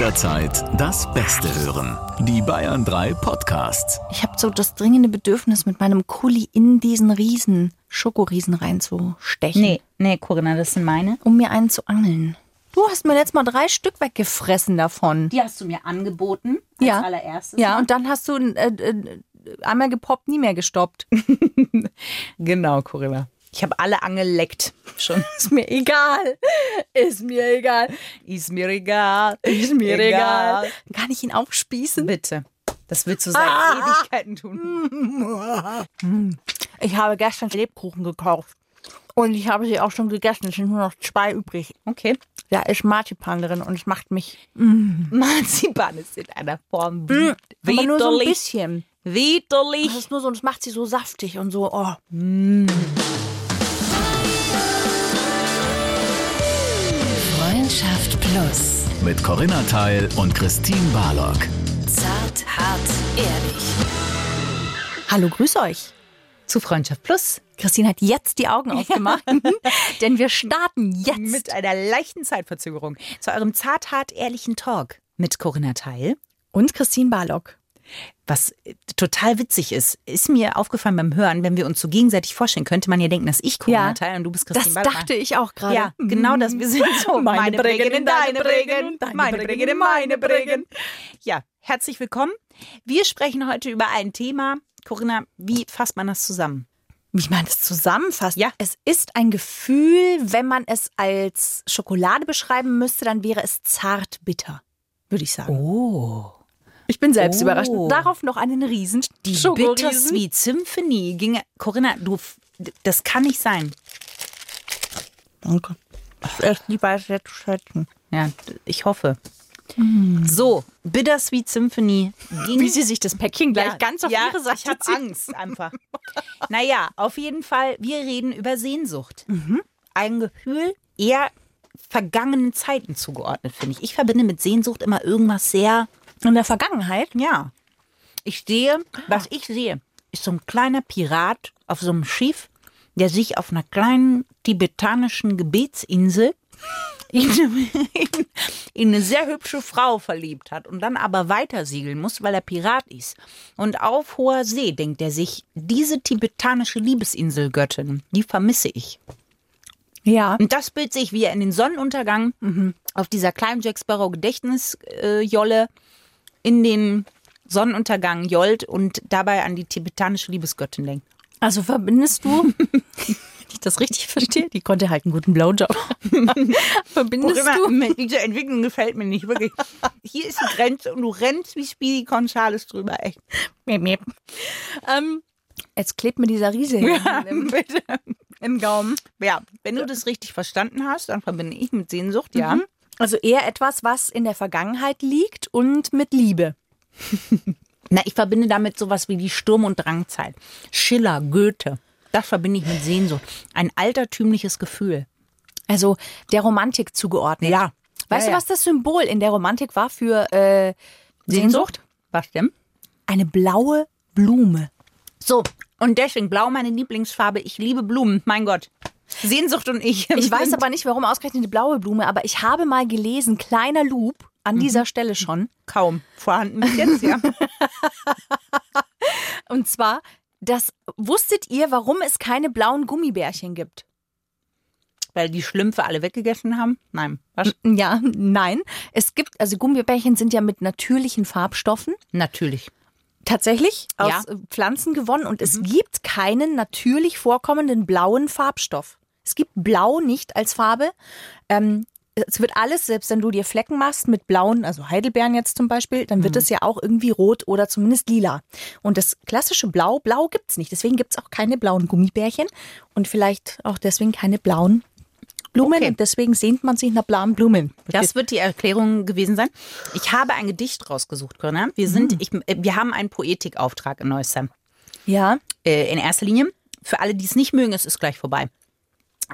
jederzeit das Beste hören. Die Bayern 3 Podcasts. Ich habe so das dringende Bedürfnis, mit meinem Kuli in diesen Riesen, Schokoriesen reinzustechen. Nee, nee, Corinna, das sind meine. Um mir einen zu angeln. Du hast mir letztes Mal drei Stück weggefressen davon. Die hast du mir angeboten als Ja. allererstes. Ja, und dann hast du äh, äh, einmal gepoppt, nie mehr gestoppt. Genau, Corinna. Ich habe alle angeleckt. Schon. Ist mir egal. Ist mir egal. Ist mir egal. Ist mir egal. Kann ich ihn aufspießen? Bitte. Das willst du seit Ah. Ewigkeiten tun. Ich habe gestern Lebkuchen gekauft. Und ich habe sie auch schon gegessen. Es sind nur noch zwei übrig. Okay. Da ist Marzipan drin und es macht mich Marzipan ist in einer Form aber nur so ein widerlich. bisschen. Widerlich. Das ist nur so, und es macht sie so saftig und so. Oh. Freundschaft Plus. Mit Corinna Teil und Christine Barlock. Zart, hart, ehrlich. Hallo, grüß euch. Zu Freundschaft Plus. Christine hat jetzt die Augen aufgemacht, denn wir starten jetzt. Mit einer leichten Zeitverzögerung zu eurem zart, hart, ehrlichen Talk mit Corinna Teil. und Christine Barlock. Was äh, total witzig ist, ist mir aufgefallen beim Hören, wenn wir uns so gegenseitig vorstellen, könnte man ja denken, dass ich Corinna Ja. Teil und du bist Das Christine Barlock. dachte ich auch gerade. Ja, genau das. Wir sind so. Meine Bregen in deine Bregen, meine Bregen Bregen in in meine meine Bregen. Ja, herzlich willkommen. Wir sprechen heute über ein Thema. Corinna, wie fasst man das zusammen? Wie man es zusammenfasst. Ja. Es ist ein Gefühl, wenn man es als Schokolade beschreiben müsste, dann wäre es zart bitter, würde ich sagen. Oh. Ich bin selbst Oh. überrascht. Darauf noch einen Riesen. Die. Bittersweet Symphony ging. Corinna, du, das kann nicht sein. Danke. Ich erst die weiß jetzt zu schätzen. Ja, ich hoffe. So, Bittersweet Symphony ging. Wie sie sich das Päckchen gleich Ja, ganz auf ja, ihre Seite Ich habe. Angst einfach. naja, auf jeden Fall, wir reden über Sehnsucht. Ein Gefühl eher vergangenen Zeiten zugeordnet, finde ich. Ich verbinde mit Sehnsucht immer irgendwas sehr, In der Vergangenheit? ja. Ich sehe, was ich sehe, ist so ein kleiner Pirat auf so einem Schiff, der sich auf einer kleinen tibetanischen Gebetinsel in, in, in eine sehr hübsche Frau verliebt hat und dann aber weiter segeln muss, weil er Pirat ist. Und auf hoher See denkt er sich, diese tibetanische Liebesinselgöttin, die vermisse ich. Ja. Und das Bild sehe ich, wie er in den Sonnenuntergang auf dieser kleinen Jack Sparrow Gedächtnisjolle in den Sonnenuntergang jollt und dabei an die tibetanische Liebesgöttin denkt. Also verbindest du, wenn ich das richtig verstehe, die konnte halt einen guten Blowjob. verbindest du? diese Entwicklung gefällt mir nicht wirklich. Hier ist die Grenze und du rennst wie Speedy Gonzales drüber, echt. Miep, miep. Ähm, jetzt klebt mir dieser Riese hier im, im Gaumen. Ja, wenn du das richtig verstanden hast, dann verbinde ich mit Sehnsucht, ja. Also eher etwas, was in der Vergangenheit liegt und mit Liebe. Na, ich verbinde damit sowas wie die Sturm- und Drangzeit. Schiller, Goethe. Das verbinde ich mit Sehnsucht. Ein altertümliches Gefühl. Also der Romantik zugeordnet. Ja. Weißt Ja, du, was das Symbol in der Romantik war für äh, Sehnsucht? Was denn? Eine blaue Blume. So, und deswegen blau meine Lieblingsfarbe. Ich liebe Blumen, mein Gott. Sehnsucht und ich. Ich weiß aber nicht, warum ausgerechnet eine blaue Blume, aber ich habe mal gelesen, kleiner Loop an dieser Stelle schon. kaum vorhanden bis jetzt, ja. Und zwar, das wusstet ihr, warum es keine blauen Gummibärchen gibt? Weil die Schlümpfe alle weggegessen haben? Nein. Was? Ja, nein. Es gibt, also Gummibärchen sind ja mit natürlichen Farbstoffen Natürlich. tatsächlich aus Ja. Pflanzen gewonnen und es gibt keinen natürlich vorkommenden blauen Farbstoff. Es gibt Blau nicht als Farbe. Ähm, es wird alles, selbst wenn du dir Flecken machst mit blauen, also Heidelbeeren jetzt zum Beispiel, dann wird es ja auch irgendwie rot oder zumindest lila. Und das klassische Blau, Blau gibt's nicht. Deswegen gibt's auch keine blauen Gummibärchen und vielleicht auch deswegen keine blauen Blumen. Okay. Und deswegen sehnt man sich nach blauen Blumen. Das wird die Erklärung gewesen sein. Ich habe ein Gedicht rausgesucht, Corinna. Wir sind, ich, äh, wir haben einen Poetikauftrag in Neusheim. ja. Äh, in erster Linie. Für alle, die es nicht mögen, es ist gleich vorbei.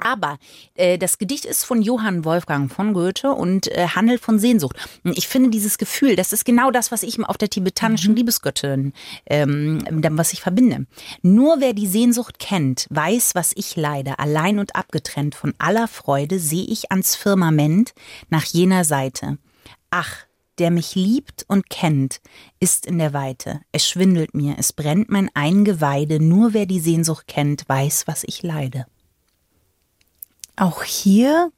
Aber äh, das Gedicht ist von Johann Wolfgang von Goethe und äh, handelt von Sehnsucht. Ich finde dieses Gefühl, das ist genau das, was ich auf der tibetanischen Liebesgöttin, ähm, was ich verbinde. Nur wer die Sehnsucht kennt, weiß, was ich leide. Allein und abgetrennt von aller Freude sehe ich ans Firmament nach jener Seite. Ach, der mich liebt und kennt, ist in der Weite. Es schwindelt mir, es brennt mein Eingeweide. Nur wer die Sehnsucht kennt, weiß, was ich leide. Auch hier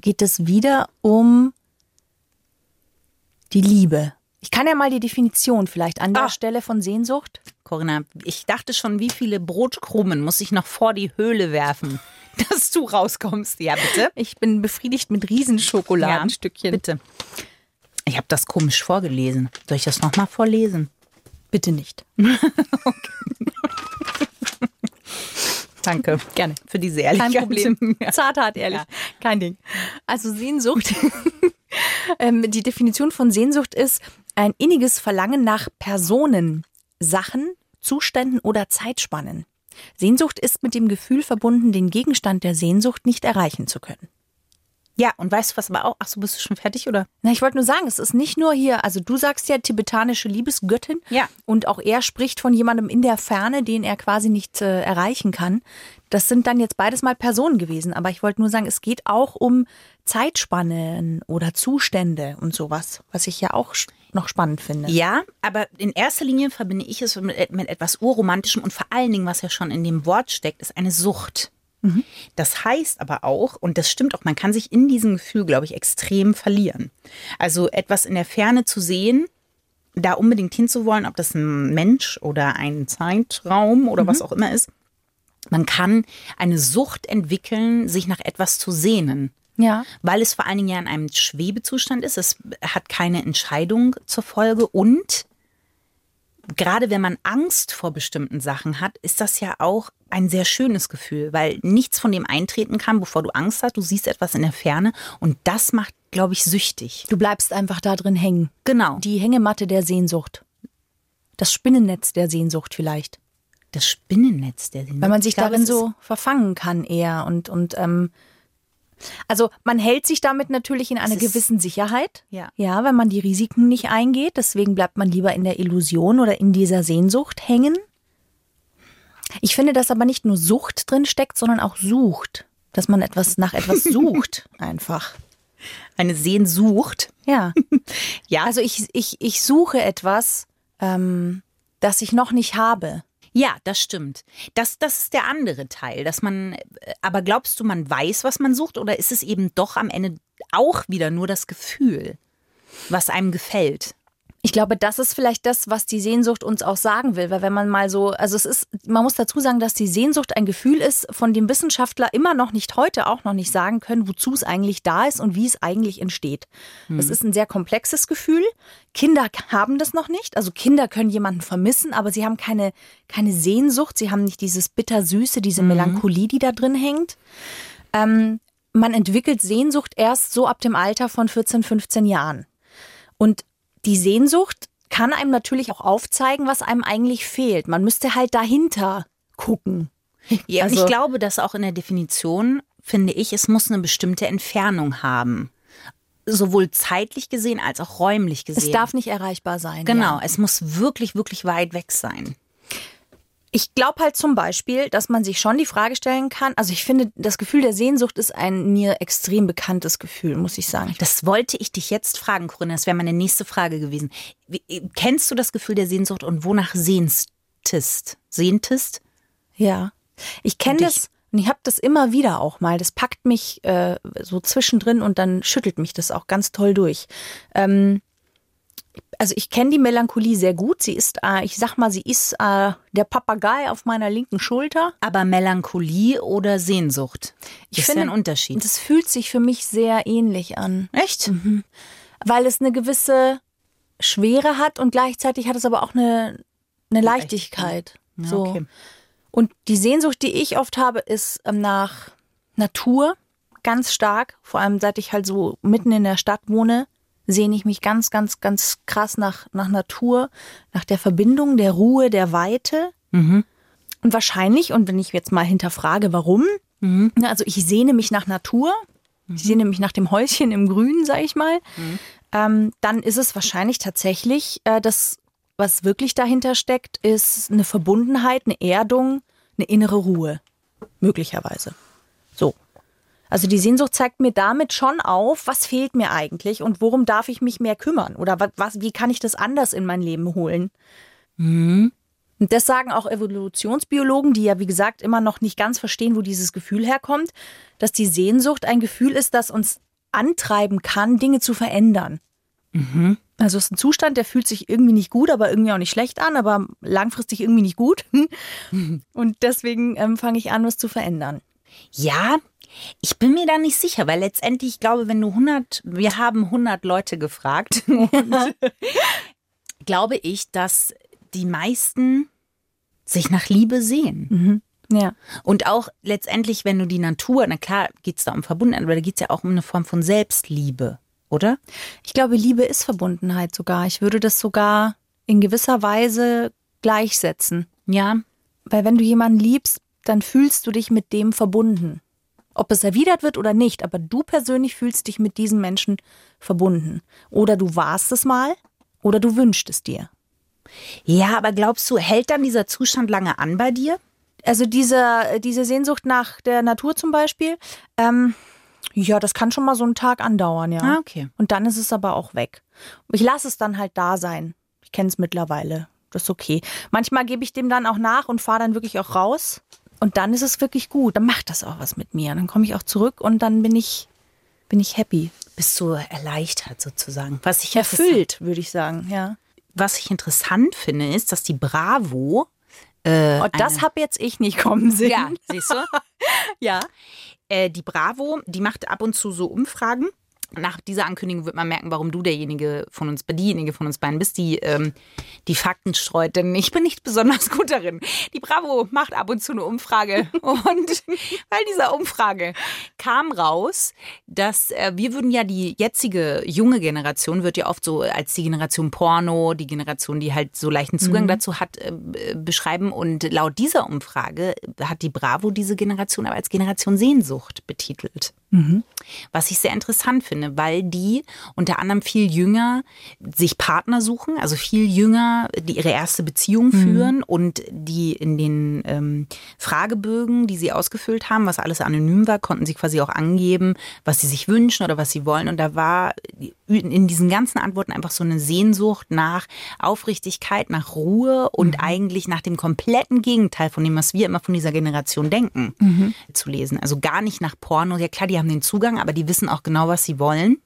geht es wieder um die Liebe. Ich kann ja mal die Definition vielleicht an der Ah. Stelle von Sehnsucht. Corinna, ich dachte schon, wie viele Brotkrumen muss ich noch vor die Höhle werfen, dass du rauskommst. Ja, bitte. Ich bin befriedigt mit Riesenschokoladenstückchen. Bitte. Ich habe das komisch vorgelesen. Soll ich das nochmal vorlesen? Bitte nicht. Danke. Gerne. Für diese Kein Ehrlichkeit. Problem. Ja. Zart, hart, ehrlich. Kein Ding. Also Sehnsucht. ähm, die Definition von Sehnsucht ist ein inniges Verlangen nach Personen, Sachen, Zuständen oder Zeitspannen. Sehnsucht ist mit dem Gefühl verbunden, den Gegenstand der Sehnsucht nicht erreichen zu können. Ja, und weißt du was aber auch? Ach so, bist du schon fertig oder? Na, ich wollte nur sagen, es ist nicht nur hier, also du sagst ja tibetanische Liebesgöttin. Ja. Und auch er spricht von jemandem in der Ferne, den er quasi nicht äh, erreichen kann. Das sind dann jetzt beides mal Personen gewesen. Aber ich wollte nur sagen, es geht auch um Zeitspannen oder Zustände und sowas, was ich ja auch noch spannend finde. Ja, aber in erster Linie verbinde ich es mit, mit etwas Urromantischem und vor allen Dingen, was ja schon in dem Wort steckt, ist eine Sucht. Das heißt aber auch, und das stimmt auch, man kann sich in diesem Gefühl, glaube ich, extrem verlieren. Also etwas in der Ferne zu sehen, da unbedingt hinzuwollen, ob das ein Mensch oder ein Zeitraum oder was auch immer ist. Man kann eine Sucht entwickeln, sich nach etwas zu sehnen. Ja. Weil es vor allen Dingen ja in einem Schwebezustand ist. Es hat keine Entscheidung zur Folge und gerade wenn man Angst vor bestimmten Sachen hat, ist das ja auch ein sehr schönes Gefühl, weil nichts von dem eintreten kann, bevor du Angst hast. Du siehst etwas in der Ferne und das macht, glaube ich, süchtig. Du bleibst einfach da drin hängen. Genau. Die Hängematte der Sehnsucht. Das Spinnennetz der Sehnsucht vielleicht. Das Spinnennetz der Weil man sich Ich glaube, darin so verfangen kann eher und und ähm, also man hält sich damit natürlich in einer gewissen Sicherheit. Ja. Ja, wenn man die Risiken nicht eingeht, deswegen bleibt man lieber in der Illusion oder in dieser Sehnsucht hängen. Ich finde, dass aber nicht nur Sucht drin steckt, sondern auch sucht, dass man etwas nach etwas sucht einfach. eine Sehnsucht. Ja. Ja, Also ich ich ich suche etwas, ähm, das ich noch nicht habe. Ja, das stimmt. Das, das ist der andere Teil, dass man, äh, aber glaubst du, man weiß, was man sucht oder ist es eben doch am Ende auch wieder nur das Gefühl, was einem gefällt? Ich glaube, das ist vielleicht das, was die Sehnsucht uns auch sagen will, weil wenn man mal so, also es ist, man muss dazu sagen, dass die Sehnsucht ein Gefühl ist, von dem Wissenschaftler immer noch nicht heute auch noch nicht sagen können, wozu es eigentlich da ist und wie es eigentlich entsteht. Es ist ein sehr komplexes Gefühl. Kinder haben das noch nicht, also Kinder können jemanden vermissen, aber sie haben keine keine Sehnsucht, sie haben nicht dieses bittersüße, diese Melancholie, die da drin hängt. Ähm, man entwickelt Sehnsucht erst so ab dem Alter von 14, 15 Jahren. Und die Sehnsucht kann einem natürlich auch aufzeigen, was einem eigentlich fehlt. Man müsste halt dahinter gucken. Ja, und Also- ich glaube, dass auch in der Definition, finde ich, es muss eine bestimmte Entfernung haben. Sowohl zeitlich gesehen als auch räumlich gesehen. Es darf nicht erreichbar sein. Genau, Ja. es muss wirklich, wirklich weit weg sein. Ich glaube halt zum Beispiel, dass man sich schon die Frage stellen kann. Also ich finde, das Gefühl der Sehnsucht ist ein mir extrem bekanntes Gefühl, muss ich sagen. Das wollte ich dich jetzt fragen, Corinna. Das wäre meine nächste Frage gewesen. Wie, kennst du das Gefühl der Sehnsucht und wonach sehntest? Sehntest? Ja. Ich kenne das und ich habe das immer wieder auch mal. Das packt mich äh, so zwischendrin und dann schüttelt mich das auch ganz toll durch. Ähm, also ich kenne die Melancholie sehr gut. Sie ist, äh, ich sag mal, sie ist äh, der Papagei auf meiner linken Schulter. Aber Melancholie oder Sehnsucht? Ich ist finde, ja ein Unterschied. Das fühlt sich für mich sehr ähnlich an, Echt? weil es eine gewisse Schwere hat und gleichzeitig hat es aber auch eine, eine Leichtigkeit. Ja, so. okay. Und die Sehnsucht, die ich oft habe, ist ähm, nach Natur ganz stark. Vor allem seit ich halt so mitten in der Stadt wohne, sehne ich mich ganz, ganz, ganz krass nach, nach Natur, nach der Verbindung, der Ruhe, der Weite. Und wahrscheinlich, und wenn ich jetzt mal hinterfrage, warum, na, also ich sehne mich nach Natur, ich sehne mich nach dem Häuschen im Grün, sag ich mal, ähm, dann ist es wahrscheinlich tatsächlich äh, das, was wirklich dahinter steckt, ist eine Verbundenheit, eine Erdung, eine innere Ruhe. Möglicherweise. So. Also die Sehnsucht zeigt mir damit schon auf, was fehlt mir eigentlich und worum darf ich mich mehr kümmern oder was, was wie kann ich das anders in mein Leben holen. Und das sagen auch Evolutionsbiologen, die ja wie gesagt immer noch nicht ganz verstehen, wo dieses Gefühl herkommt, dass die Sehnsucht ein Gefühl ist, das uns antreiben kann, Dinge zu verändern. Also es ist ein Zustand, der fühlt sich irgendwie nicht gut, aber irgendwie auch nicht schlecht an, aber langfristig irgendwie nicht gut. Und deswegen ähm, fange ich an, was zu verändern. Ja, ich bin mir da nicht sicher, weil letztendlich, ich glaube, wenn du 100, wir haben 100 Leute gefragt, und glaube ich, dass die meisten sich nach Liebe sehen. Ja. Und auch letztendlich, wenn du die Natur, na klar geht es da um Verbundenheit, aber da geht es ja auch um eine Form von Selbstliebe, oder? Ich glaube, Liebe ist Verbundenheit sogar. Ich würde das sogar in gewisser Weise gleichsetzen. Ja, Weil wenn du jemanden liebst, dann fühlst du dich mit dem verbunden. Ob es erwidert wird oder nicht, aber du persönlich fühlst dich mit diesem Menschen verbunden. Oder du warst es mal oder du wünschst es dir. Ja, aber glaubst du, hält dann dieser Zustand lange an bei dir? Also diese, diese Sehnsucht nach der Natur zum Beispiel, ähm, ja, das kann schon mal so einen Tag andauern, ja. Ah, okay. Und dann ist es aber auch weg. Ich lasse es dann halt da sein. Ich kenne es mittlerweile. Das ist okay. Manchmal gebe ich dem dann auch nach und fahre dann wirklich auch raus. Und dann ist es wirklich gut. Dann macht das auch was mit mir. Dann komme ich auch zurück und dann bin ich, bin ich happy. Bist du erleichtert sozusagen? Was ich Erfüllt, würde ich sagen, ja. Was ich interessant finde, ist, dass die Bravo. Äh, Und das eine- habe jetzt ich nicht kommen sehen. Ja, siehst du? ja. Äh, die Bravo, die macht ab und zu so Umfragen. Nach dieser Ankündigung wird man merken, warum du derjenige von uns, diejenige von uns beiden bist, die ähm, die Fakten streut. Denn ich bin nicht besonders gut darin. Die Bravo macht ab und zu eine Umfrage. Und bei dieser Umfrage kam raus, dass äh, wir würden ja die jetzige junge Generation, wird ja oft so als die Generation Porno, die Generation, die halt so leichten Zugang dazu hat, äh, beschreiben. Und laut dieser Umfrage hat die Bravo diese Generation aber als Generation Sehnsucht betitelt. Was ich sehr interessant finde, weil die unter anderem viel jünger sich Partner suchen, also viel jünger die ihre erste Beziehung führen und die in den ähm, Fragebögen, die sie ausgefüllt haben, was alles anonym war, konnten sie quasi auch angeben, was sie sich wünschen oder was sie wollen. Und da war in diesen ganzen Antworten einfach so eine Sehnsucht nach Aufrichtigkeit, nach Ruhe und eigentlich nach dem kompletten Gegenteil von dem, was wir immer von dieser Generation denken, zu lesen. Also gar nicht nach Porno. Ja klar, die haben den Zugang, aber die wissen auch genau, was sie wollen.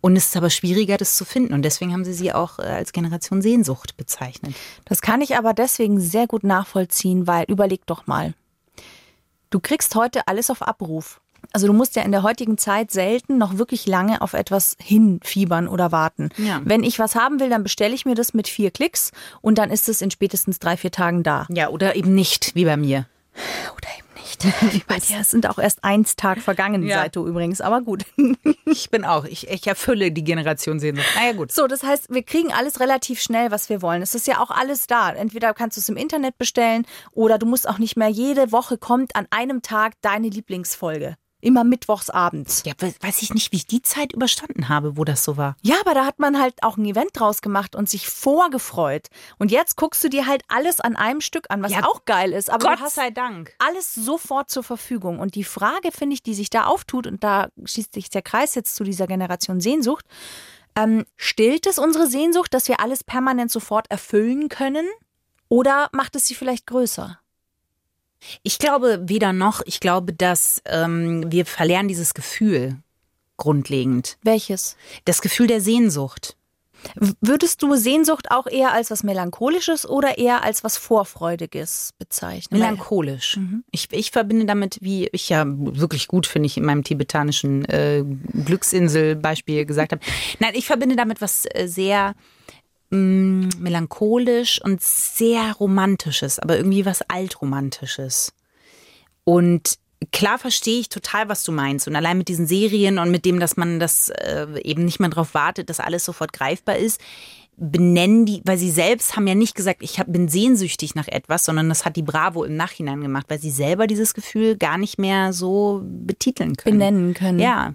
Und es ist aber schwieriger, das zu finden. Und deswegen haben sie sie auch äh, als Generation Sehnsucht bezeichnet. Das kann ich aber deswegen sehr gut nachvollziehen, weil überleg doch mal. Du kriegst heute alles auf Abruf. Also du musst ja in der heutigen Zeit selten noch wirklich lange auf etwas hinfiebern oder warten. Ja. Wenn ich was haben will, dann bestelle ich mir das mit vier Klicks und dann ist es in spätestens drei, vier Tagen da. Ja, oder eben nicht, wie bei mir. Oder eben nicht. Bei dir sind auch erst eins Tag vergangen, Ja. seit du übrigens, aber gut. Ich bin auch, ich, ich erfülle die Generation Sehnsucht. Naja, gut. So, das heißt, wir kriegen alles relativ schnell, was wir wollen. Es ist ja auch alles da. Entweder kannst du es im Internet bestellen oder du musst auch nicht mehr jede Woche kommt an einem Tag deine Lieblingsfolge. Immer mittwochs abends. Ja, we- weiß ich nicht, wie ich die Zeit überstanden habe, wo das so war. Ja, aber da hat man halt auch ein Event draus gemacht und sich vorgefreut. Und jetzt guckst du dir halt alles an einem Stück an, was Ja, auch geil ist. Aber Gott sei Dank. alles sofort zur Verfügung. Und die Frage, finde ich, die sich da auftut, und da schließt sich der Kreis jetzt zu dieser Generation Sehnsucht, ähm, stillt es unsere Sehnsucht, dass wir alles permanent sofort erfüllen können? Oder macht es sie vielleicht größer? Ich glaube weder noch. Ich glaube, dass ähm, wir verlernen dieses Gefühl grundlegend. Welches? Das Gefühl der Sehnsucht. Würdest du Sehnsucht auch eher als was Melancholisches oder eher als was Vorfreudiges bezeichnen? Melancholisch. Ich, ich verbinde damit, wie ich ja wirklich gut finde, ich in meinem tibetanischen äh, Glücksinsel-Beispiel gesagt habe. Nein, ich verbinde damit was äh, sehr mh, melancholisch und sehr romantisches, aber irgendwie was altromantisches. Und klar verstehe ich total, was du meinst. Und allein mit diesen Serien und mit dem, dass man das äh, eben nicht mehr darauf wartet, dass alles sofort greifbar ist, benennen die, weil sie selbst haben ja nicht gesagt, ich hab, bin sehnsüchtig nach etwas, sondern das hat die Bravo im Nachhinein gemacht, weil sie selber dieses Gefühl gar nicht mehr so betiteln können. benennen können. Ja.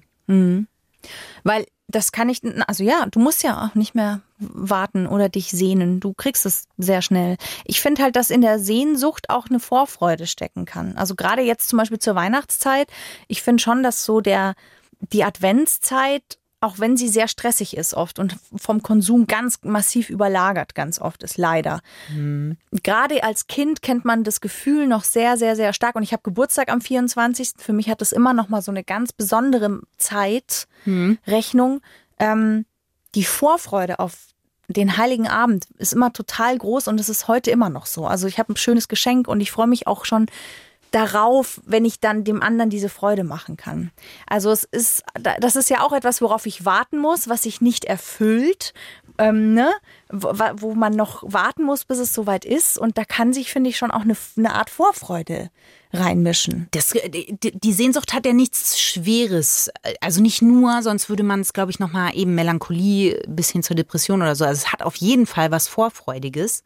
Weil das kann ich, also ja, du musst ja auch nicht mehr warten oder dich sehnen. Du kriegst es sehr schnell. Ich finde halt, dass in der Sehnsucht auch eine Vorfreude stecken kann. Also gerade jetzt zum Beispiel zur Weihnachtszeit. Ich finde schon, dass so der, die Adventszeit auch wenn sie sehr stressig ist oft und vom Konsum ganz massiv überlagert ganz oft ist, leider. Mhm. Gerade als Kind kennt man das Gefühl noch sehr, sehr, sehr stark. Und ich habe Geburtstag am 24. Für mich hat das immer noch mal so eine ganz besondere Zeitrechnung. Mhm. Ähm, die Vorfreude auf den Heiligen Abend ist immer total groß und es ist heute immer noch so. Also ich habe ein schönes Geschenk und ich freue mich auch schon darauf, wenn ich dann dem anderen diese Freude machen kann. Also es ist, das ist ja auch etwas, worauf ich warten muss, was sich nicht erfüllt, ähm, ne? wo, wo man noch warten muss, bis es soweit ist. Und da kann sich, finde ich, schon auch eine, eine Art Vorfreude reinmischen. Das, äh, die Sehnsucht hat ja nichts Schweres. Also nicht nur, sonst würde man es, glaube ich, nochmal eben Melancholie bis hin zur Depression oder so. Also es hat auf jeden Fall was Vorfreudiges.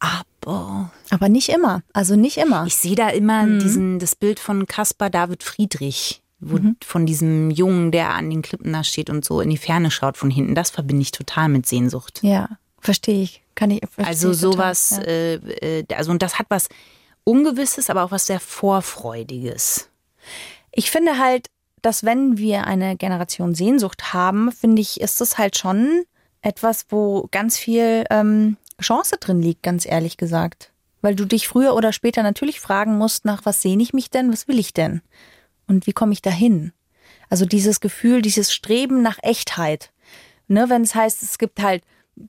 Aber. Aber nicht immer. Also nicht immer. Ich sehe da immer mhm. diesen, das Bild von Caspar David Friedrich. Wo, mhm. Von diesem Jungen, der an den Klippen da steht und so in die Ferne schaut von hinten. Das verbinde ich total mit Sehnsucht. Ja, verstehe ich. Kann ich Also sowas, ja. äh, äh, also und das hat was Ungewisses, aber auch was sehr Vorfreudiges. Ich finde halt, dass wenn wir eine Generation Sehnsucht haben, finde ich, ist das halt schon etwas, wo ganz viel ähm, Chance drin liegt, ganz ehrlich gesagt. Weil du dich früher oder später natürlich fragen musst, nach was sehne ich mich denn, was will ich denn? Und wie komme ich dahin? Also dieses Gefühl, dieses Streben nach Echtheit. Ne, wenn es heißt, es gibt halt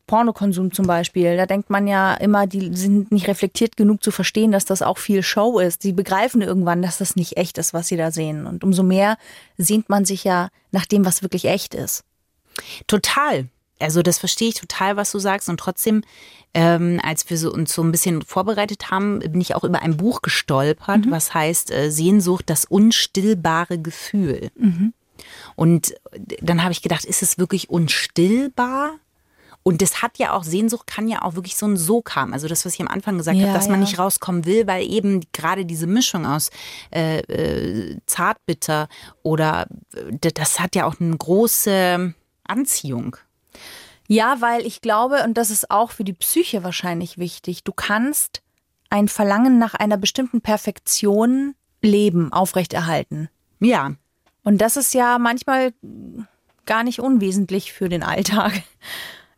Pornokonsum zum Beispiel, da denkt man ja immer, die sind nicht reflektiert genug zu verstehen, dass das auch viel Show ist. Sie begreifen irgendwann, dass das nicht echt ist, was sie da sehen. Und umso mehr sehnt man sich ja nach dem, was wirklich echt ist. Total. Also das verstehe ich total, was du sagst. Und trotzdem, ähm, als wir so, uns so ein bisschen vorbereitet haben, bin ich auch über ein Buch gestolpert, mhm. was heißt äh, Sehnsucht, das unstillbare Gefühl. Mhm. Und dann habe ich gedacht, ist es wirklich unstillbar? Und das hat ja auch, Sehnsucht kann ja auch wirklich so ein Sog haben. Also das, was ich am Anfang gesagt ja, habe, dass ja. man nicht rauskommen will, weil eben gerade diese Mischung aus äh, äh, Zartbitter oder äh, das hat ja auch eine große Anziehung. Ja, weil ich glaube, und das ist auch für die Psyche wahrscheinlich wichtig, du kannst ein Verlangen nach einer bestimmten Perfektion leben, aufrechterhalten. Ja. Und das ist ja manchmal gar nicht unwesentlich für den Alltag.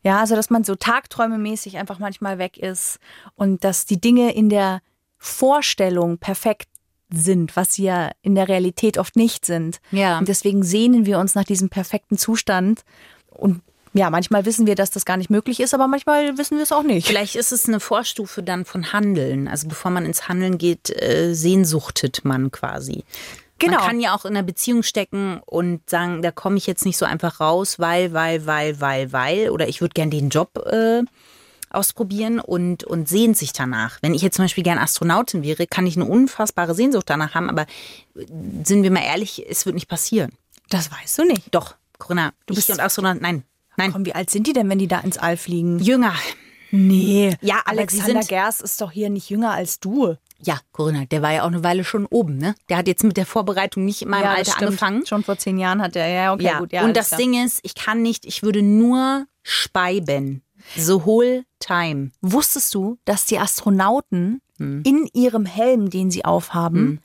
Ja, also dass man so tagträumemäßig einfach manchmal weg ist und dass die Dinge in der Vorstellung perfekt sind, was sie ja in der Realität oft nicht sind. Ja. Und deswegen sehnen wir uns nach diesem perfekten Zustand und ja, manchmal wissen wir, dass das gar nicht möglich ist, aber manchmal wissen wir es auch nicht. Vielleicht ist es eine Vorstufe dann von Handeln. Also bevor man ins Handeln geht, äh, sehnsuchtet man quasi. Genau. Man kann ja auch in einer Beziehung stecken und sagen, da komme ich jetzt nicht so einfach raus, weil, weil, weil, weil, weil. Oder ich würde gern den Job äh, ausprobieren und, und sehnt sich danach. Wenn ich jetzt zum Beispiel gern Astronautin wäre, kann ich eine unfassbare Sehnsucht danach haben, aber äh, sind wir mal ehrlich, es wird nicht passieren. Das weißt du nicht. Doch, Corinna, du bist und Astronaut. Nein, Nein. Komm, wie alt sind die denn, wenn die da ins All fliegen? Jünger. Nee. Ja, Alexander Gers ist doch hier nicht jünger als du. Ja, Corinna, der war ja auch eine Weile schon oben, ne? Der hat jetzt mit der Vorbereitung nicht in meinem ja, Alter angefangen. Schon vor zehn Jahren hat er, ja, okay, ja. gut. Ja, Und das klar. Ding ist, ich kann nicht, ich würde nur speiben. The whole time. Wusstest du, dass die Astronauten hm. in ihrem Helm, den sie aufhaben, hm.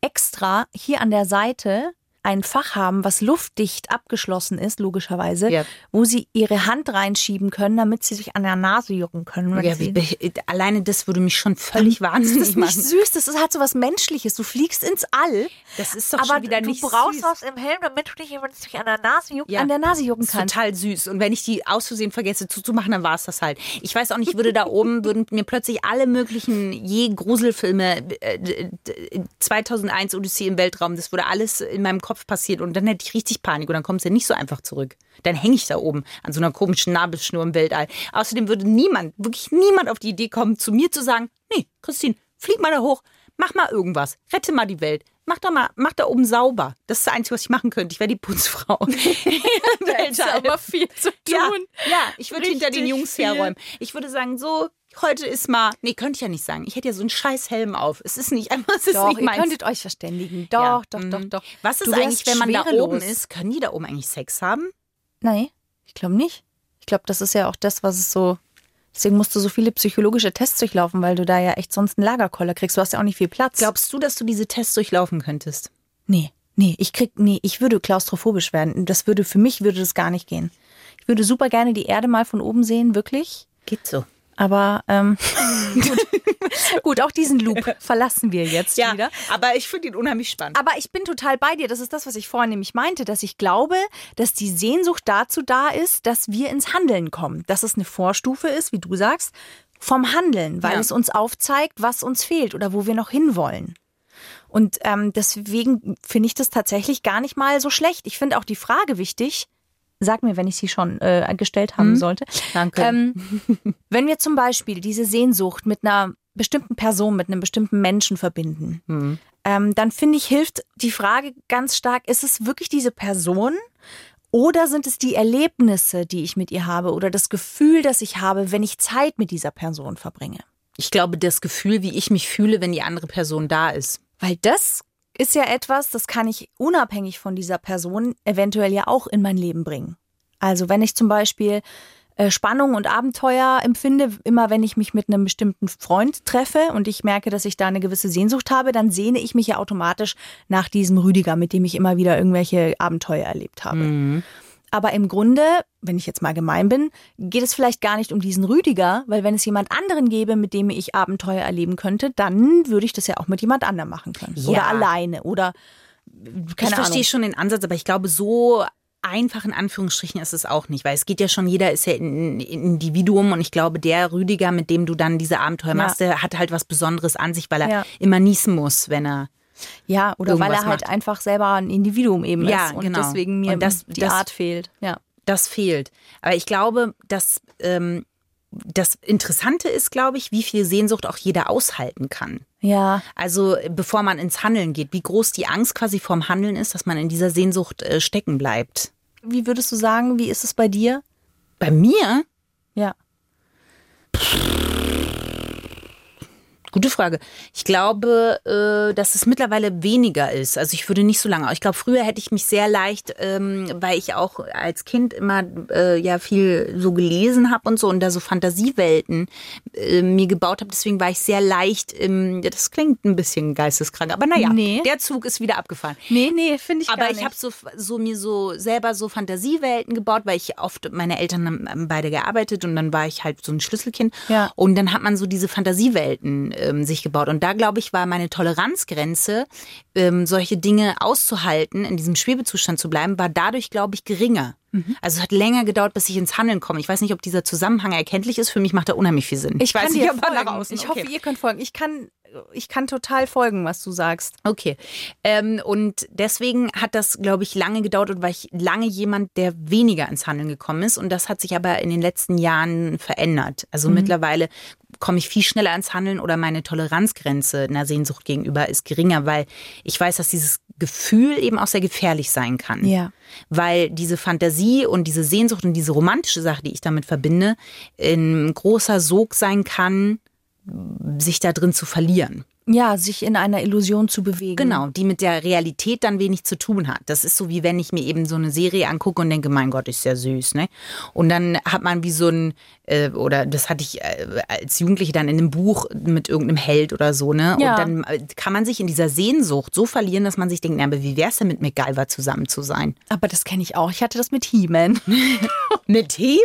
extra hier an der Seite ein Fach haben, was luftdicht abgeschlossen ist, logischerweise, ja. wo sie ihre Hand reinschieben können, damit sie sich an der Nase jucken können. Ja, wie, alleine das würde mich schon völlig wahnsinnig machen. Das ist nicht süß, das hat so was Menschliches. Du fliegst ins All. Das ist doch aber schon wieder du nicht du brauchst süß. was im Helm, damit du dich, dich an der Nase juckt, ja. an der Nase jucken kannst. Total süß. Und wenn ich die aus Versehen vergesse zuzumachen, dann war es das halt. Ich weiß auch nicht, würde da oben, würden mir plötzlich alle möglichen je Gruselfilme, äh, 2001 Odyssee im Weltraum, das würde alles in meinem Kopf Kopf passiert und dann hätte ich richtig Panik und dann kommt es ja nicht so einfach zurück. Dann hänge ich da oben an so einer komischen Nabelschnur im Weltall. Außerdem würde niemand, wirklich niemand auf die Idee kommen, zu mir zu sagen, nee, Christine, flieg mal da hoch, mach mal irgendwas, rette mal die Welt. Mach da mal, mach da oben sauber. Das ist das Einzige, was ich machen könnte. Ich wäre die Putzfrau. da ist aber viel zu tun. Ja, ja ich würde hinter den Jungs viel. herräumen. Ich würde sagen, so, heute ist mal. Nee, könnte ich ja nicht sagen. Ich hätte ja so einen scheiß Helm auf. Es ist nicht einfach, es ist doch, nicht ihr könntet euch verständigen. Doch, ja. doch, doch, mhm. doch. Was ist eigentlich, wenn man da oben ist? Können die da oben eigentlich Sex haben? Nein, ich glaube nicht. Ich glaube, das ist ja auch das, was es so. Deswegen musst du so viele psychologische Tests durchlaufen, weil du da ja echt sonst einen Lagerkoller kriegst. Du hast ja auch nicht viel Platz. Glaubst du, dass du diese Tests durchlaufen könntest? Nee, nee, ich krieg, nee, ich würde klaustrophobisch werden. Das würde, für mich würde das gar nicht gehen. Ich würde super gerne die Erde mal von oben sehen, wirklich. Geht so. Aber ähm, gut. gut, auch diesen Loop verlassen wir jetzt wieder. aber ich finde ihn unheimlich spannend. Aber ich bin total bei dir. Das ist das, was ich vorhin nämlich meinte, dass ich glaube, dass die Sehnsucht dazu da ist, dass wir ins Handeln kommen. Dass es eine Vorstufe ist, wie du sagst, vom Handeln, weil Ja. es uns aufzeigt, was uns fehlt oder wo wir noch hinwollen. Und ähm, deswegen finde ich das tatsächlich gar nicht mal so schlecht. Ich finde auch die Frage wichtig. Sag mir, wenn ich sie schon äh, gestellt haben sollte. Danke. Ähm, wenn wir zum Beispiel diese Sehnsucht mit einer bestimmten Person, mit einem bestimmten Menschen verbinden, ähm, dann finde ich, hilft die Frage ganz stark, ist es wirklich diese Person oder sind es die Erlebnisse, die ich mit ihr habe oder das Gefühl, das ich habe, wenn ich Zeit mit dieser Person verbringe? Ich glaube, das Gefühl, wie ich mich fühle, wenn die andere Person da ist. Weil das ist ja etwas, das kann ich unabhängig von dieser Person eventuell ja auch in mein Leben bringen. Also wenn ich zum Beispiel äh, Spannung und Abenteuer empfinde, immer wenn ich mich mit einem bestimmten Freund treffe und ich merke, dass ich da eine gewisse Sehnsucht habe, dann sehne ich mich ja automatisch nach diesem Rüdiger, mit dem ich immer wieder irgendwelche Abenteuer erlebt habe. Aber im Grunde, wenn ich jetzt mal gemein bin, geht es vielleicht gar nicht um diesen Rüdiger, weil wenn es jemand anderen gäbe, mit dem ich Abenteuer erleben könnte, dann würde ich das ja auch mit jemand anderem machen können. Ja. Oder alleine oder keine ich verstehe Ahnung. schon den Ansatz, aber ich glaube, so einfach in Anführungsstrichen ist es auch nicht, weil es geht ja schon, jeder ist ja ein ein Individuum und ich glaube, der Rüdiger, mit dem du dann diese Abenteuer machst, der hat halt was Besonderes an sich, weil er Ja. immer niesen muss, wenn er Ja, oder weil er halt macht. einfach selber ein Individuum eben Ja, ist und genau. deswegen mir das- die das- Art fehlt. Ja. das fehlt. Aber ich glaube, dass ähm, das Interessante ist, glaube ich, wie viel Sehnsucht auch jeder aushalten kann. Ja, Also bevor man ins Handeln geht, wie groß die Angst quasi vorm Handeln ist, dass man in dieser Sehnsucht äh, stecken bleibt. wie würdest du sagen, wie ist es bei dir? Bei mir Ja. Gute Frage. Ich glaube, äh, dass es mittlerweile weniger ist. Also ich würde nicht so lange. Ich glaube, früher hätte ich mich sehr leicht, ähm, weil ich auch als Kind immer äh, ja viel so gelesen habe und so und da so Fantasiewelten äh, mir gebaut habe. Deswegen war ich sehr leicht. Im, ja, das klingt ein bisschen geisteskrank, aber naja, Nee. der Zug ist wieder abgefahren. Nee, nee, finde ich Aber ich habe so, so mir so selber so Fantasiewelten gebaut, weil ich oft, meine Eltern haben haben beide gearbeitet und dann war ich halt so ein Schlüsselkind. Ja. Und dann hat man so diese Fantasiewelten ähm, sich gebaut. Und da, glaube ich, war meine Toleranzgrenze, ähm, solche Dinge auszuhalten, in diesem Schwebezustand zu bleiben, war dadurch, glaube ich, geringer. Mhm. Also es hat länger gedauert, bis ich ins Handeln komme. Ich weiß nicht, ob dieser Zusammenhang erkenntlich ist. Für mich macht er unheimlich viel Sinn. Ich weiß nicht, ob nach folgen. außen- Ich okay. hoffe, ihr könnt folgen. Ich kann, ich kann total folgen, was du sagst. Okay. Ähm, und deswegen hat das, glaube ich, lange gedauert und war ich lange jemand, der weniger ins Handeln gekommen ist. Und das hat sich aber in den letzten Jahren verändert. Also mittlerweile komme ich viel schneller ins Handeln oder meine Toleranzgrenze einer Sehnsucht gegenüber ist geringer, weil ich weiß, dass dieses Gefühl eben auch sehr gefährlich sein kann. Ja. Weil diese Fantasie und diese Sehnsucht und diese romantische Sache, die ich damit verbinde, ein großer Sog sein kann, sich da drin zu verlieren. Ja, sich in einer Illusion zu bewegen. Genau, die mit der Realität dann wenig zu tun hat. Das ist so wie wenn ich mir eben so eine Serie angucke und denke, mein Gott, ist ja süß, ne? Und dann hat man wie so ein, äh, oder das hatte ich äh, als Jugendliche dann in einem Buch mit irgendeinem Held oder so, ne? Ja. Und dann äh, kann man sich in dieser Sehnsucht so verlieren, dass man sich denkt, na, aber wie wär's denn mit MacGyver zusammen zu sein? Aber das kenne ich auch. Ich hatte das mit He-Man. Mit He-Man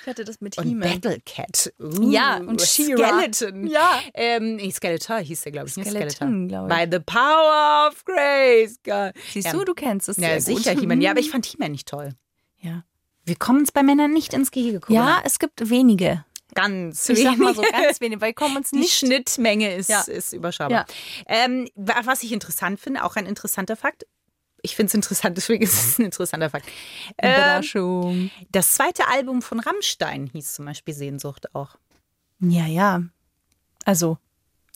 Ich hatte das mit He-Man. Battle Cat. Uh, Ja, und. Skeleton. Ja. Ähm, Skeletor hieß der, glaube ich. ne? Skeleton, glaub ich. By the power of grace. God. Siehst Ja. du, du kennst es Ja, sehr gut. sicher, He-Man. Ja, aber ich fand He-Man nicht toll. Ja. Wir kommen uns bei Männern nicht ins Gehege. gucken. ja, es gibt wenige. ganz Ich sag mal so ganz wenige, weil wir kommen uns Die nicht. Schnittmenge ist, Ja. ist überschaubar. Ähm, wa- was ich interessant finde, auch ein interessanter Fakt. Ich finde es interessant, deswegen ist es ein interessanter Fakt. Ähm, Überraschung. das zweite Album von Rammstein hieß zum Beispiel Sehnsucht auch. Ja, ja. Also,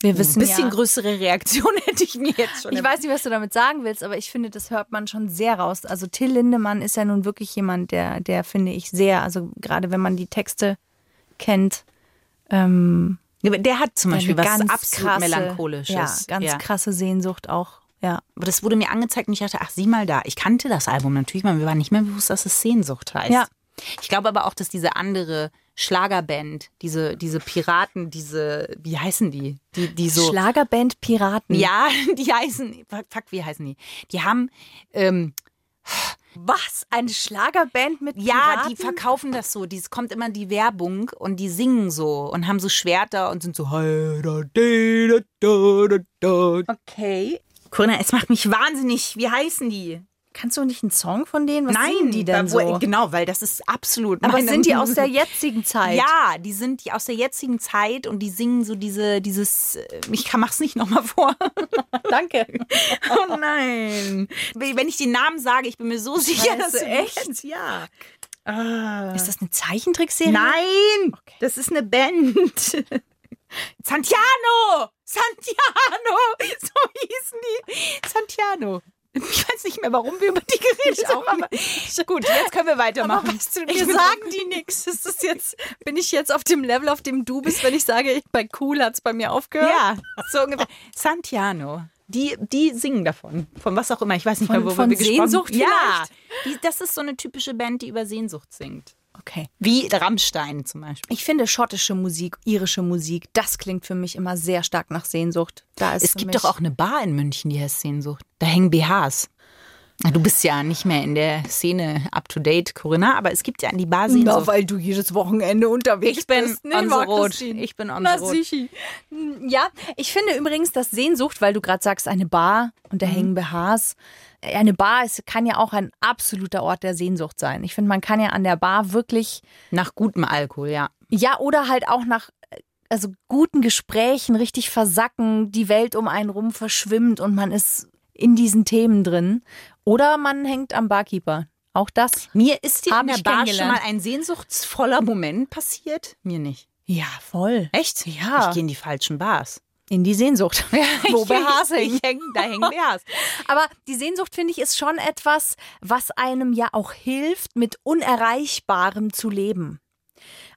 wir wissen Ein bisschen ja. größere Reaktion hätte ich mir jetzt schon. Ich weiß nicht, was du damit sagen willst, aber ich finde, das hört man schon sehr raus. Also Till Lindemann ist ja nun wirklich jemand, der, der finde ich sehr, also gerade wenn man die Texte kennt, ähm, Der hat zum Beispiel was ganz absolut krasse, melancholisches. Ja, ganz krasse Sehnsucht auch. Ja. Aber das wurde mir angezeigt und ich dachte, ach, sieh mal da. Ich kannte das Album natürlich mal, mir war nicht mehr bewusst, dass es Sehnsucht heißt. Ja. Ich glaube aber auch, dass diese andere Schlagerband, diese, diese Piraten, diese, wie heißen die? Die, die so. Schlagerband Piraten. ja, die heißen, fuck, wie heißen die? Die haben, ähm, Was? Eine Schlagerband mit ja, Piraten? die verkaufen das so. Es kommt immer die Werbung und die singen so und haben so Schwerter und sind so. Okay. Corinna, es macht mich wahnsinnig. Wie heißen die? Kannst du nicht einen Song von denen? Was Nein, singen die denn wo- so? Genau, weil das ist absolut. Aber sind die aus der jetzigen Zeit? Ja, die sind die aus der jetzigen Zeit und die singen so diese, dieses. äh, Ich kann, mach's nicht nochmal vor. danke. Oh nein. Wenn ich den Namen sage, ich bin mir so sicher, dass Scheiße, du echt? Ja. Ist das eine Zeichentrickserie? Nein, das ist eine Band. Santiano! Santiano! So hießen die. Santiano. Ich weiß nicht mehr, warum wir über die geredet haben. aber gut, jetzt können wir weitermachen. Mir sagen die nichts. Ist das jetzt, bin ich jetzt auf dem Level, auf dem du bist, wenn ich sage, ich, bei Cool hat es bei mir aufgehört? Ja, so ungefähr. Santiano. Die, die singen davon. Von was auch immer. Ich weiß nicht Von- mehr, worüber wir gesprochen Sehnsucht Ja. Die, das ist so eine typische Band, die über Sehnsucht singt. Okay. Wie Rammstein zum Beispiel. Ich finde schottische Musik, irische Musik, das klingt für mich immer sehr stark nach Sehnsucht. Da ist Es gibt doch auch eine Bar in München, die heißt Sehnsucht. Da hängen BHs. Du bist ja nicht mehr in der Szene up to date, Corinna, aber es gibt ja die Bar Na, Sehnsucht. weil du jedes Wochenende unterwegs Ich bin bist. on the road. Christine? Ich bin on Na sicher. Ja, ich finde übrigens, dass Sehnsucht, weil du gerade sagst, eine Bar und da Mhm. hängen BHs. Eine Bar ist, kann ja auch ein absoluter Ort der Sehnsucht sein. Ich finde, man kann ja an der Bar wirklich, Nach gutem Alkohol, ja. ja, oder halt auch nach also guten Gesprächen richtig versacken, die Welt um einen rum verschwimmt und man ist in diesen Themen drin. Oder man hängt am Barkeeper. Auch das. Mir ist Hab in der Bar schon mal ein sehnsuchtsvoller Moment passiert? Mir nicht. Ja, voll. Echt? Ja. Ich gehe in die falschen Bars. In die Sehnsucht. Wo BHs hängen. Ich häng, da hängen BHs. Aber die Sehnsucht, finde ich, ist schon etwas, was einem ja auch hilft, mit Unerreichbarem zu leben.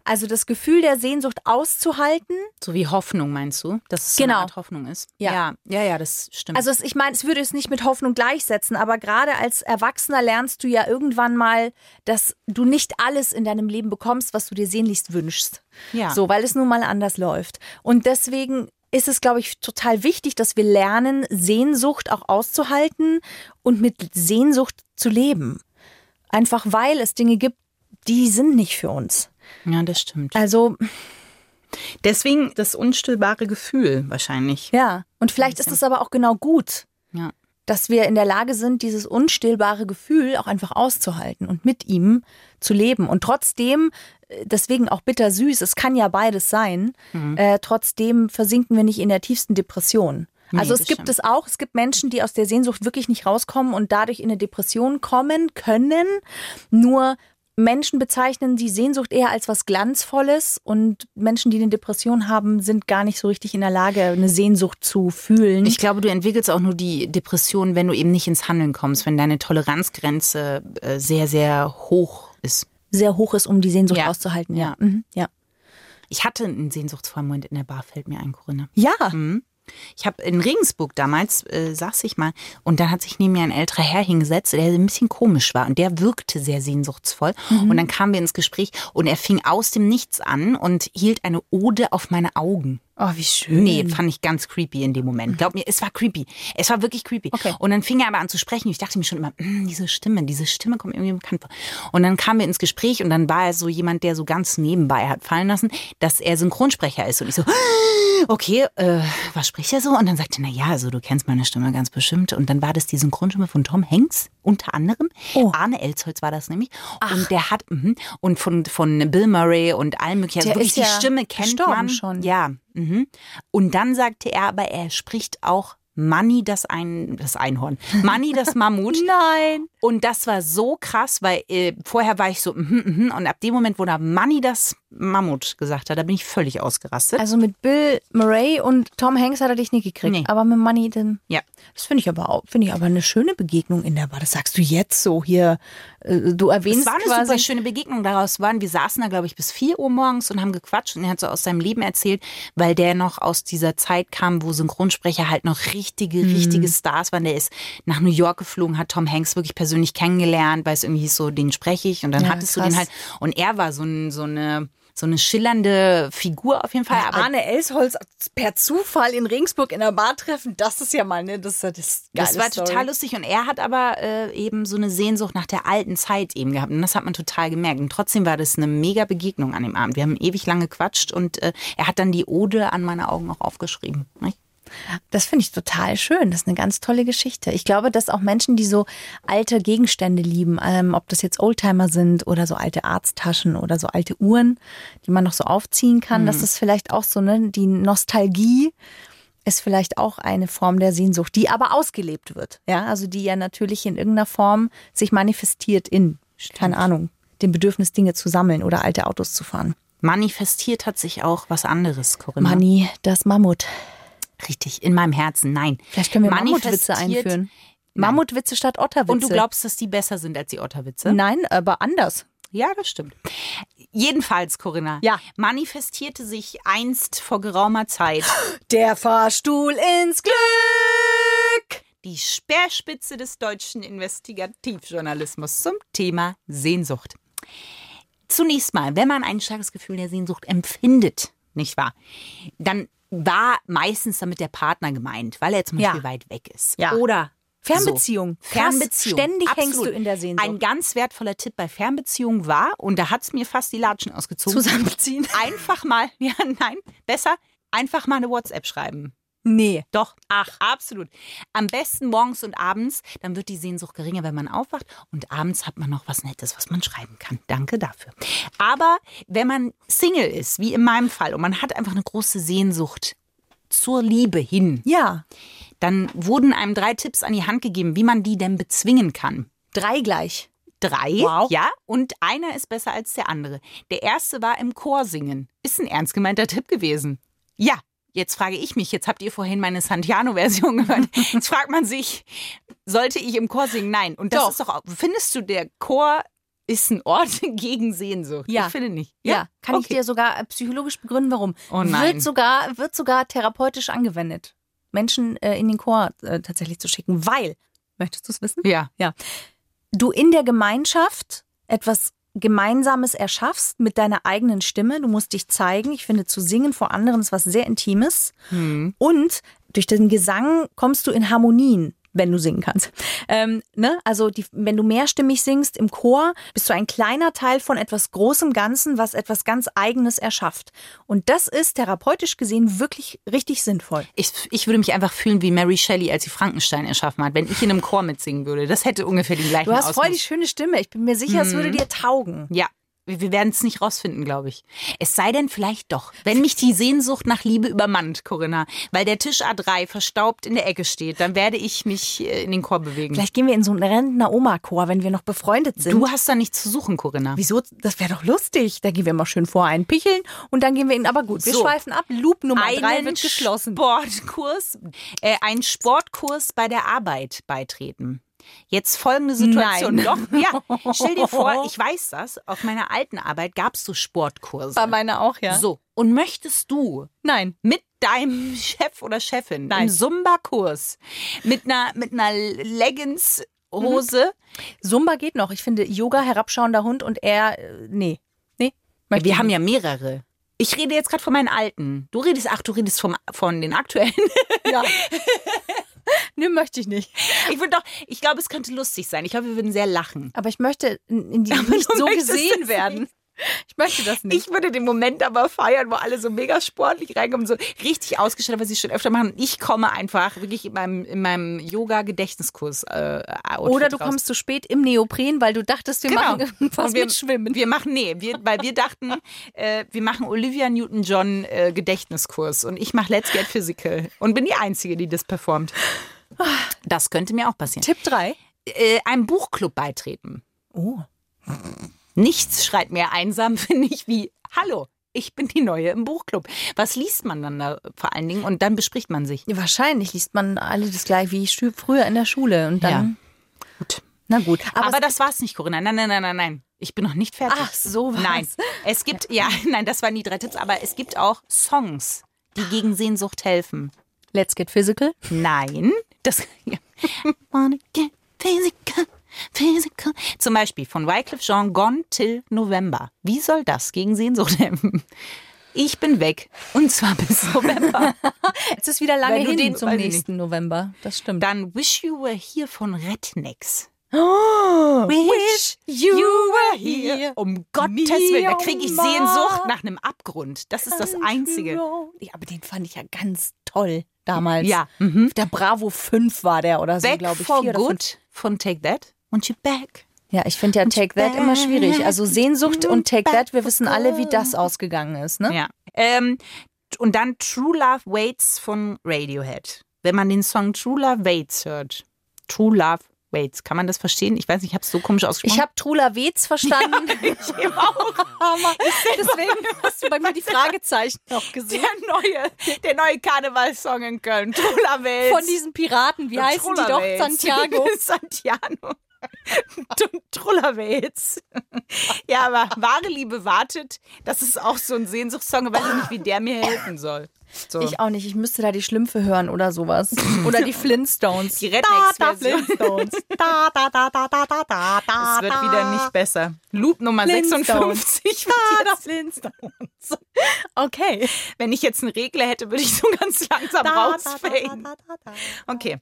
Also das Gefühl der Sehnsucht auszuhalten. So wie Hoffnung, meinst du? Dass es so Genau. eine Art Hoffnung ist? Ja. ja, ja, ja, das stimmt. Also es, ich meine, es würde es nicht mit Hoffnung gleichsetzen, aber gerade als Erwachsener lernst du ja irgendwann mal, dass du nicht alles in deinem Leben bekommst, was du dir sehnlichst wünschst. Ja. So, weil es nun mal anders läuft. Und deswegen ist es, glaube ich, total wichtig, dass wir lernen, Sehnsucht auch auszuhalten und mit Sehnsucht zu leben. Einfach weil es Dinge gibt, die sind nicht für uns. ja, das stimmt. Also, Deswegen das unstillbare Gefühl wahrscheinlich. ja. Und vielleicht ist es aber auch genau gut, Ja. dass wir in der Lage sind, dieses unstillbare Gefühl auch einfach auszuhalten und mit ihm zu leben. Und trotzdem, deswegen auch bittersüß, es kann ja beides sein, Mhm. äh, trotzdem versinken wir nicht in der tiefsten Depression. Nee, Also es gibt stimmt. es auch, es gibt Menschen, die aus der Sehnsucht wirklich nicht rauskommen und dadurch in eine Depression kommen können. Nur Menschen bezeichnen die Sehnsucht eher als was Glanzvolles und Menschen, die eine Depression haben, sind gar nicht so richtig in der Lage, eine Sehnsucht zu fühlen. Ich glaube, du entwickelst auch nur die Depression, wenn du eben nicht ins Handeln kommst, wenn deine Toleranzgrenze äh, sehr, sehr hoch ist. Sehr hoch ist, um die Sehnsucht Ja. auszuhalten. Ja. Ja. Mhm. ja. Ich hatte einen sehnsuchtsvollen Moment in der Bar, fällt mir ein, Corinna. Ja. Ich habe in Regensburg damals, äh, saß ich mal, und dann hat sich neben mir ein älterer Herr hingesetzt, der ein bisschen komisch war und der wirkte sehr sehnsuchtsvoll. Und dann kamen wir ins Gespräch und er fing aus dem Nichts an und hielt eine Ode auf meine Augen. Oh, wie schön. Nee, fand ich ganz creepy in dem Moment. Glaub mir, es war creepy. Es war wirklich creepy. Okay. Und dann fing er aber an zu sprechen. Ich dachte mir schon immer, "Mm, diese Stimme, diese Stimme kommt irgendwie bekannt vor. Und dann kamen wir ins Gespräch und dann war er so jemand, der so ganz nebenbei hat fallen lassen, dass er Synchronsprecher ist. Und ich so, okay, äh, was spricht er so? Und dann sagte er, na ja, also du kennst meine Stimme ganz bestimmt. Und dann war das die Synchronstimme von Tom Hanks, unter anderem. Oh. Arne Elsholz war das nämlich. Und der hat, mhm, und von, von Bill Murray und allem möglichen. Also wirklich ist die ja Stimme kennt man. schon. Ja. Mhm. Und dann sagte er aber, er spricht auch Manny das, Ein, das Einhorn. Manny das Mammut. Nein. Und das war so krass, weil äh, vorher war ich so, mhm, mhm, und ab dem Moment, wo da Manny das Mammut gesagt hat. Da bin ich völlig ausgerastet. Also mit Bill Murray und Tom Hanks hat er dich nicht gekriegt. Nee. Aber mit Money, dann. ja. Das finde ich aber auch, finde ich aber eine schöne Begegnung in der Bar. Das sagst du jetzt so hier. äh, Du erwähnst Es war eine quasi. super schöne Begegnung. Daraus waren, wir saßen da, glaube ich, bis 4 Uhr morgens und haben gequatscht und er hat so aus seinem Leben erzählt, weil der noch aus dieser Zeit kam, wo Synchronsprecher halt noch richtige, Mhm. richtige Stars waren. Der ist nach New York geflogen, hat Tom Hanks wirklich persönlich kennengelernt, weil es irgendwie hieß so, den spreche ich und dann Ja, hattest du krass. den halt. Und er war so, ein, so eine so eine schillernde Figur auf jeden Fall. aber Arne Elsholz per Zufall in Regensburg in der Bar treffen, das ist ja mal, ne, das, das ist Das war Story. total lustig und er hat aber äh, eben so eine Sehnsucht nach der alten Zeit eben gehabt und das hat man total gemerkt und trotzdem war das eine mega Begegnung an dem Abend. Wir haben ewig lange gequatscht und äh, er hat dann die Ode an meine Augen auch aufgeschrieben. Nicht? Das finde ich total schön. Das ist eine ganz tolle Geschichte. Ich glaube, dass auch Menschen, die so alte Gegenstände lieben, ähm, ob das jetzt Oldtimer sind oder so alte Arzttaschen oder so alte Uhren, die man noch so aufziehen kann, dass das vielleicht auch so, ne, die Nostalgie ist vielleicht auch eine Form der Sehnsucht, die aber ausgelebt wird. Ja, also die ja natürlich in irgendeiner Form sich manifestiert in, keine Ahnung, dem Bedürfnis, Dinge zu sammeln oder alte Autos zu fahren. Manifestiert hat sich auch was anderes, Corinna. Manni, das Mammut. Richtig, in meinem Herzen, nein. Vielleicht können wir Mammutwitze einführen. Mammutwitze statt Otterwitze. Und du glaubst, dass die besser sind als die Otterwitze? Nein, aber anders. Ja, das stimmt. Jedenfalls, Corinna, Ja. manifestierte sich einst vor geraumer Zeit Der Fahrstuhl ins Glück. die Speerspitze des deutschen Investigativjournalismus zum Thema Sehnsucht. Zunächst mal, wenn man ein starkes Gefühl der Sehnsucht empfindet, nicht wahr? Dann war meistens damit der Partner gemeint, weil er zum Ja. Beispiel weit weg ist. Ja. Oder Fernbeziehung. So. Fernbeziehung. Ständig Absolut. hängst du in der Sehnsucht. Ein ganz wertvoller Tipp bei Fernbeziehungen war, und da hat es mir fast die Latschen ausgezogen. Zusammenziehen. Einfach mal, ja, nein, besser, einfach mal eine WhatsApp schreiben. Nee. Doch, ach, absolut. Am besten morgens und abends, dann wird die Sehnsucht geringer, wenn man aufwacht. Und abends hat man noch was Nettes, was man schreiben kann. Danke dafür. Aber wenn man Single ist, wie in meinem Fall, und man hat einfach eine große Sehnsucht zur Liebe hin, Ja. dann wurden einem drei Tipps an die Hand gegeben, wie man die denn bezwingen kann. Drei gleich. Drei, Wow. ja, und einer ist besser als der andere. Der erste war im Chor singen. Ist ein ernst gemeinter Tipp gewesen. Ja, jetzt frage ich mich, jetzt habt ihr vorhin meine Santiano-Version gehört. Jetzt fragt man sich, sollte ich im Chor singen? Nein. Und das Doch. ist doch auch, findest du, der Chor ist ein Ort gegen Sehnsucht? Ja. Ich finde nicht. Ja. Kann ich Okay. dir sogar äh, psychologisch begründen, warum. Oh nein. Wird sogar, wird sogar therapeutisch angewendet. Menschen äh, in den Chor äh, tatsächlich zu schicken, weil, möchtest du es wissen? Ja. du in der Gemeinschaft etwas Gemeinsames erschaffst mit deiner eigenen Stimme. Du musst dich zeigen. Ich finde, zu singen vor anderen ist was sehr Intimes. Hm. Und durch den Gesang kommst du in Harmonien, wenn du singen kannst. Ähm, ne? Also die, wenn du mehrstimmig singst im Chor, bist du ein kleiner Teil von etwas Großem Ganzen, was etwas ganz Eigenes erschafft. Und das ist therapeutisch gesehen wirklich richtig sinnvoll. Ich, ich würde mich einfach fühlen wie Mary Shelley, als sie Frankenstein erschaffen hat, wenn ich in einem Chor mitsingen würde. Das hätte ungefähr den gleichen Du hast voll Ausmaß. die schöne Stimme. Ich bin mir sicher, es würde dir taugen. Ja, wir wir werden es nicht rausfinden, glaube ich. Es sei denn vielleicht doch, wenn mich die Sehnsucht nach Liebe übermannt, Corinna, weil der Tisch A3 verstaubt in der Ecke steht, dann werde ich mich äh, in den Chor bewegen. Vielleicht gehen wir in so einen Rentner-Oma-Chor, wenn wir noch befreundet sind. Du hast da nichts zu suchen, Corinna. Wieso? Das wäre doch lustig. Da gehen wir mal schön vor einen picheln und dann gehen wir in. Aber gut, wir So. schweifen ab. Loop Nummer drei einen wird geschlossen. Sportkurs, äh, einen Sportkurs bei der Arbeit beitreten. Jetzt folgende Situation. Nein. Doch, ja. Stell dir vor, ich weiß das, auf meiner alten Arbeit gab es so Sportkurse. Bei meiner auch, ja. So, und möchtest du Nein. mit deinem Chef oder Chefin Nein. im Zumba-Kurs mit einer, mit einer Leggings-Hose. Zumba geht noch. Ich finde Yoga, herabschauender Hund und er, äh, nee. Nee. Möchte Wir haben nicht. ja mehrere. Ich rede jetzt gerade von meinen alten. Du redest, ach, du redest vom, von den aktuellen. Ja. nee, möchte ich nicht. Ich würde doch, ich glaube, es könnte lustig sein. Ich glaube, wir würden sehr lachen. Aber ich möchte in, die Aber nicht so gesehen werden. Ich möchte das nicht. Ich würde den Moment aber feiern, wo alle so mega sportlich reinkommen, so richtig ausgestellt, was sie schon öfter machen. Ich komme einfach wirklich in meinem, in meinem Yoga-Gedächtniskurs. Äh, Oder du raus. kommst zu spät im Neopren, weil du dachtest, wir Genau. machen Und wir, mit Schwimmen. Wir machen, nee, wir, weil wir dachten, äh, wir machen Olivia Newton-John äh, Gedächtniskurs und ich mache Let's Get Physical und bin die Einzige, die das performt. Das könnte mir auch passieren. Tipp 3. Äh, einem Buchclub beitreten. Oh. Nichts schreit mehr einsam, finde ich, wie Hallo. Ich bin die Neue im Buchclub. Was liest man dann da vor allen Dingen? Und dann bespricht man sich. Ja, wahrscheinlich liest man alle das gleich wie früher in der Schule. Und dann. Gut. Na gut. Aber, Aber, das war's nicht, Corinna. Nein, nein, nein, nein, nein. Ich bin noch nicht fertig. Ach, so war's. Nein. Es gibt, ja, nein, das waren die drei Tipps, aber es gibt auch Songs, die gegen Sehnsucht helfen. let's get physical. Nein. Das, ja. Wanna get physical, physical. Zum Beispiel von Wycliffe Jean Gone Till November. Wie soll das gegen Sehnsucht helfen? Ich bin weg. Und zwar bis November. Es ist wieder lange hin den- zum nächsten November. Das stimmt. Dann Wish You Were Here von Rednecks. Oh, Wish you were here. Um Gottes Willen, da kriege ich Sehnsucht nach einem Abgrund. Das ist das Einzige. Ja, aber den fand ich ja ganz toll damals. Ja. Mhm. Der Bravo 5 war der oder so, Back glaube ich. for oder fünf. Good von Take That. Und you back. Ja, ich finde ja Take That immer schwierig. Also Sehnsucht und Take That, wir wissen alle, wie das ausgegangen ist, ne? Ja. Ähm, und dann True Love Waits von Radiohead. Wenn man den Song True Love Waits hört. True Love Waits. Kann man das verstehen? Ich weiß nicht, ich habe es so komisch ausgesprochen. Ich habe Trula Wetz verstanden. ich auch. Deswegen hast du bei mir die Fragezeichen noch gesehen. Der neue, der neue Karnevalssong in Köln. True Love Waits. Von diesen Piraten, wie heißen die doch? Santiago. Santiago. Trullerwels. Ja, aber wahre Liebe wartet. Das ist auch so ein Sehnsuchtssong. Ich weiß nicht, wie der mir helfen soll. So. Ich auch nicht. Ich müsste da die Schlümpfe hören oder sowas. Oder die Flintstones. Die Rednecks-Version. Flintstones. Da, da, da, da, da, da, da, da. Es wird wieder nicht besser. Loop Nummer Flintstones. 56. Da, da, Flintstones. Okay. wenn ich jetzt einen Regler hätte, würde ich so ganz langsam rausfaden. Okay,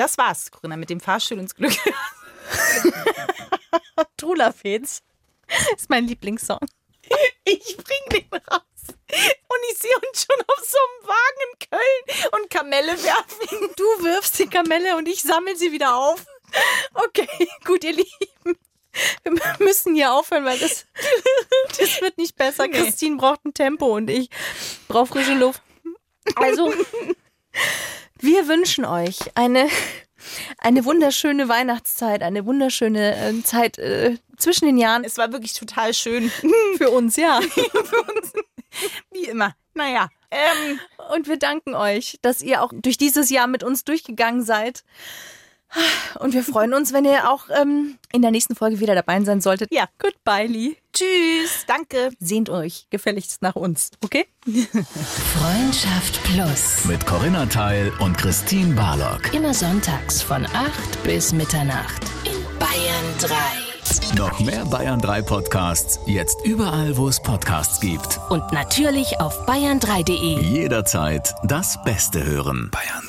das war's, Corinna, mit dem Fahrstuhl ins Glück. Trula Fets. Ist mein Lieblingssong. Ich bring den raus. Und ich sehe uns schon auf so einem Wagen in Köln und Kamelle werfen. Du wirfst die Kamelle und ich sammle sie wieder auf. Okay, gut, ihr Lieben. Wir müssen hier aufhören, weil das, das wird nicht besser. Nee. Christine braucht ein Tempo und ich brauche frische Luft. Also, wir wünschen euch eine, eine wunderschöne Weihnachtszeit, eine wunderschöne äh, Zeit äh, zwischen den Jahren. Es war wirklich total schön. Für uns, ja. Wie immer. Naja. Ähm, Und wir danken euch, dass ihr auch durch dieses Jahr mit uns durchgegangen seid. Und wir freuen uns, wenn ihr auch ähm, in der nächsten Folge wieder dabei sein solltet. Ja. Goodbye, Lee. tschüss. Danke. Sehnt euch gefälligst nach uns, okay? Freundschaft Plus. Mit Corinna Teil und Christine Barlock. Immer sonntags von 8 bis Mitternacht. In Bayern 3. Noch mehr Bayern 3 Podcasts, jetzt überall, wo es Podcasts gibt. Und natürlich auf bayern3.de. Jederzeit das Beste hören. Bayern